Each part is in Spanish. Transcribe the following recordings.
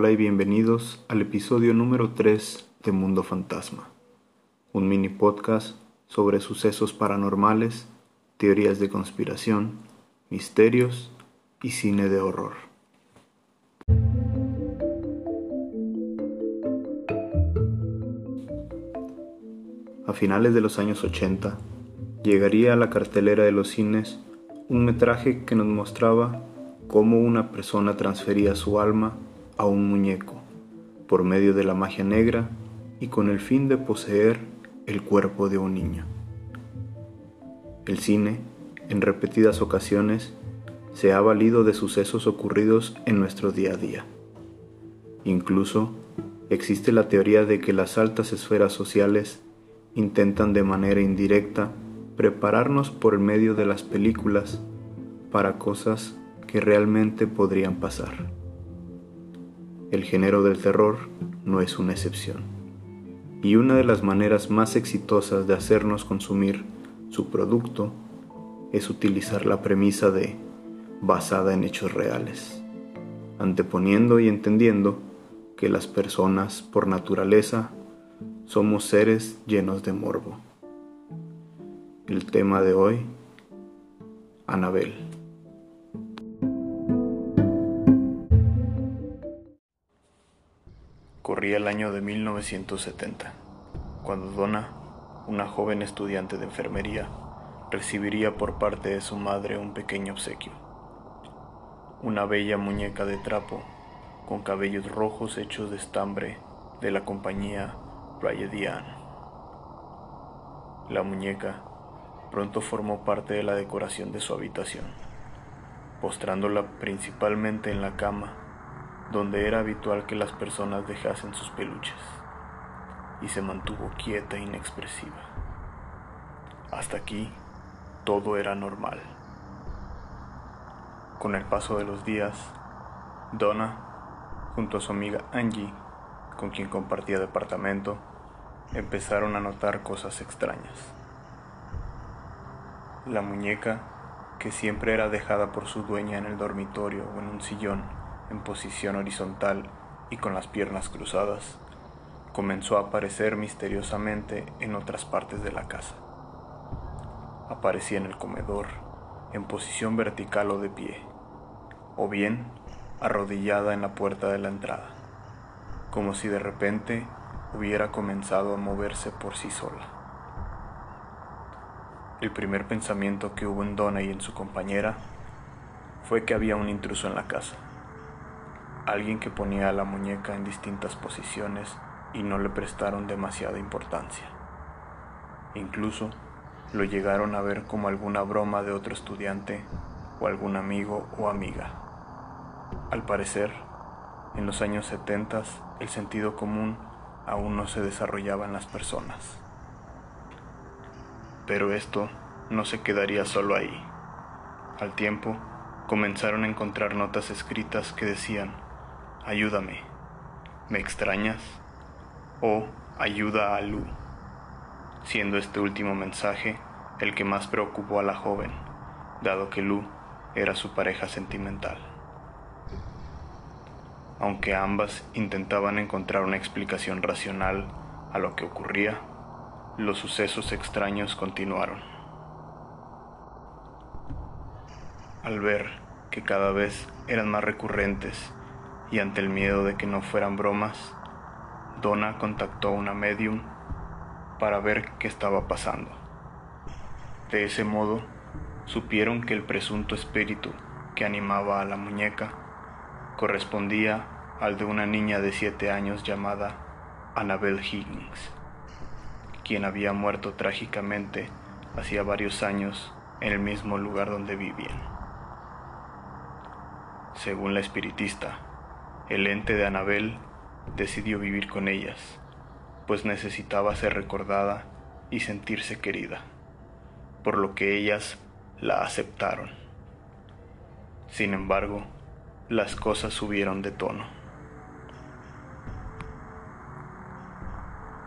Hola y bienvenidos al episodio número 3 de Mundo Fantasma, un mini podcast sobre sucesos paranormales, teorías de conspiración, misterios y cine de horror. A finales de los años 80, llegaría a la cartelera de los cines un metraje que nos mostraba cómo una persona transfería su alma a un muñeco por medio de la magia negra y con el fin de poseer el cuerpo de un niño. El cine, en repetidas ocasiones, se ha valido de sucesos ocurridos en nuestro día a día. Incluso existe la teoría de que las altas esferas sociales intentan de manera indirecta prepararnos por medio de las películas para cosas que realmente podrían pasar. El género del terror no es una excepción. Y una de las maneras más exitosas de hacernos consumir su producto es utilizar la premisa de basada en hechos reales, anteponiendo y entendiendo que las personas por naturaleza somos seres llenos de morbo. El tema de hoy, Anabel. Corría el año de 1970, cuando Donna, una joven estudiante de enfermería, recibiría por parte de su madre un pequeño obsequio. Una bella muñeca de trapo con cabellos rojos hechos de estambre de la compañía Diane. La muñeca pronto formó parte de la decoración de su habitación, postrándola principalmente en la cama, donde era habitual que las personas dejasen sus peluches, y se mantuvo quieta e inexpresiva. Hasta aquí todo era normal. Con el paso de los días, Donna, junto a su amiga Angie, con quien compartía departamento, empezaron a notar cosas extrañas. La muñeca, que siempre era dejada por su dueña en el dormitorio o en un sillón en posición horizontal y con las piernas cruzadas, comenzó a aparecer misteriosamente en otras partes de la casa. Aparecía en el comedor, en posición vertical o de pie, o bien arrodillada en la puerta de la entrada, como si de repente hubiera comenzado a moverse por sí sola. El primer pensamiento que hubo en Donna y en su compañera fue que había un intruso en la casa, alguien que ponía a la muñeca en distintas posiciones y no le prestaron demasiada importancia. Incluso lo llegaron a ver como alguna broma de otro estudiante o algún amigo o amiga. Al parecer, en los años 70 el sentido común aún no se desarrollaba en las personas. Pero esto no se quedaría solo ahí. Al tiempo, comenzaron a encontrar notas escritas que decían, ayúdame, ¿me extrañas? o ayuda a Lu, siendo este último mensaje el que más preocupó a la joven, dado que Lu era su pareja sentimental aunque ambas intentaban encontrar una explicación racional a lo que ocurría, los sucesos extraños continuaron. Al ver que cada vez eran más recurrentes y ante el miedo de que no fueran bromas, Donna contactó a una medium para ver qué estaba pasando. De ese modo, supieron que el presunto espíritu que animaba a la muñeca correspondía al de una niña de siete años llamada Annabel Higgins, quien había muerto trágicamente hacía varios años en el mismo lugar donde vivían. Según la espiritista, el ente de Annabel decidió vivir con ellas, pues necesitaba ser recordada y sentirse querida, por lo que ellas la aceptaron. Sin embargo, las cosas subieron de tono.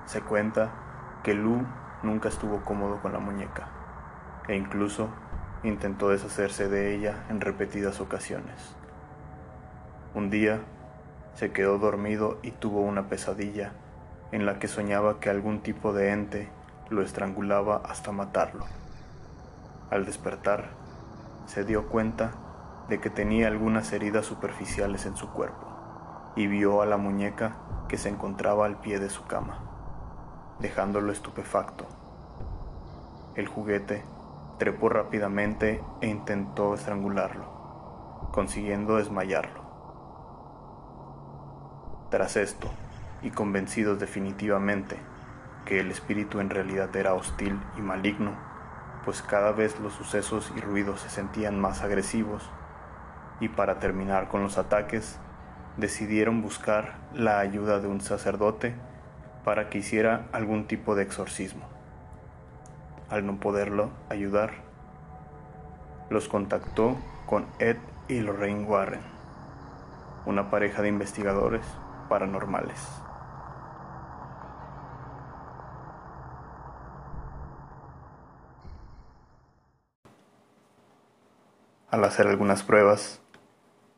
Se cuenta que Lu nunca estuvo cómodo con la muñeca e incluso intentó deshacerse de ella en repetidas ocasiones. Un día se quedó dormido y tuvo una pesadilla en la que soñaba que algún tipo de ente lo estrangulaba hasta matarlo. Al despertar, se dio cuenta de que tenía algunas heridas superficiales en su cuerpo y vio a la muñeca que se encontraba al pie de su cama, dejándolo estupefacto. El juguete trepó rápidamente e intentó estrangularlo, consiguiendo desmayarlo. Tras esto, y convencidos definitivamente que el espíritu en realidad era hostil y maligno, pues cada vez los sucesos y ruidos se sentían más agresivos, y para terminar con los ataques, decidieron buscar la ayuda de un sacerdote para que hiciera algún tipo de exorcismo. Al no poderlo ayudar, los contactó con Ed y Lorraine Warren, una pareja de investigadores paranormales. Al hacer algunas pruebas,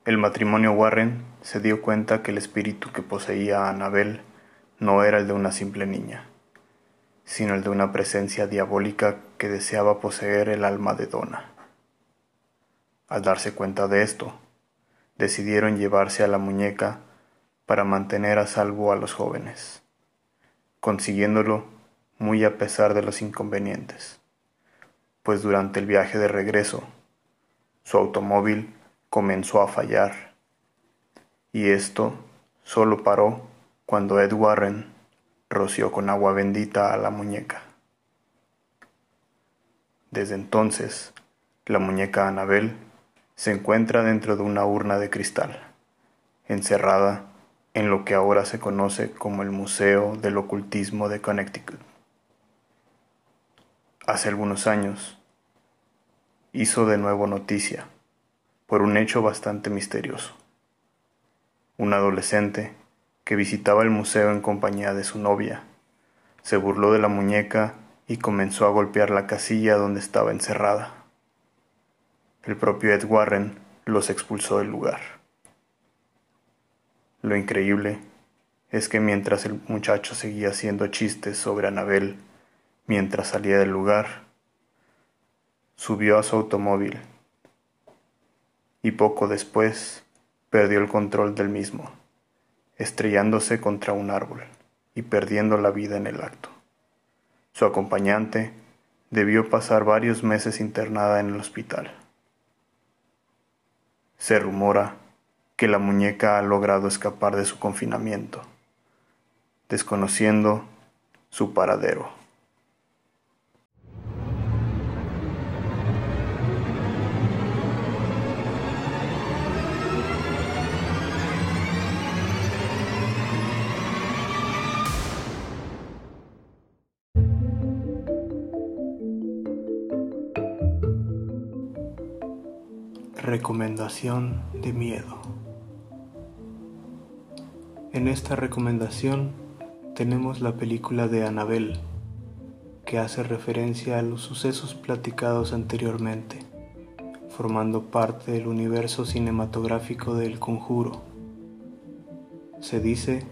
el matrimonio Warren se dio cuenta que el espíritu que poseía a Annabel no era el de una simple niña, sino el de una presencia diabólica que deseaba poseer el alma de Donna. Al darse cuenta de esto, decidieron llevarse a la muñeca para mantener a salvo a los jóvenes, consiguiéndolo muy a pesar de los inconvenientes, pues durante el viaje de regreso, su automóvil comenzó a fallar, y esto solo paró cuando Ed Warren roció con agua bendita a la muñeca. Desde entonces, la muñeca Anabel se encuentra dentro de una urna de cristal, encerrada en lo que ahora se conoce como el Museo del Ocultismo de Connecticut. Hace algunos años, hizo de nuevo noticia por un hecho bastante misterioso. Un adolescente que visitaba el museo en compañía de su novia se burló de la muñeca y comenzó a golpear la casilla donde estaba encerrada. El propio Ed Warren los expulsó del lugar. Lo increíble es que mientras el muchacho seguía haciendo chistes sobre Anabel mientras salía del lugar, subió a su automóvil y poco después perdió el control del mismo, estrellándose contra un árbol y perdiendo la vida en el acto. Su acompañante debió pasar varios meses internada en el hospital. Se rumora que la muñeca ha logrado escapar de su confinamiento, desconociendo su paradero. Recomendación de miedo. En esta recomendación tenemos la película de Annabelle, que hace referencia a los sucesos platicados anteriormente, formando parte del universo cinematográfico del conjuro. Se dice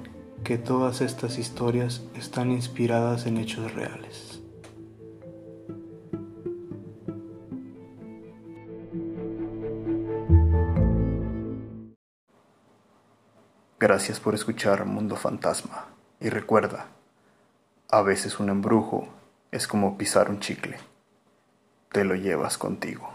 que todas estas historias están inspiradas en hechos reales. Gracias por escuchar Mundo Fantasma y recuerda, a veces un embrujo es como pisar un chicle, te lo llevas contigo.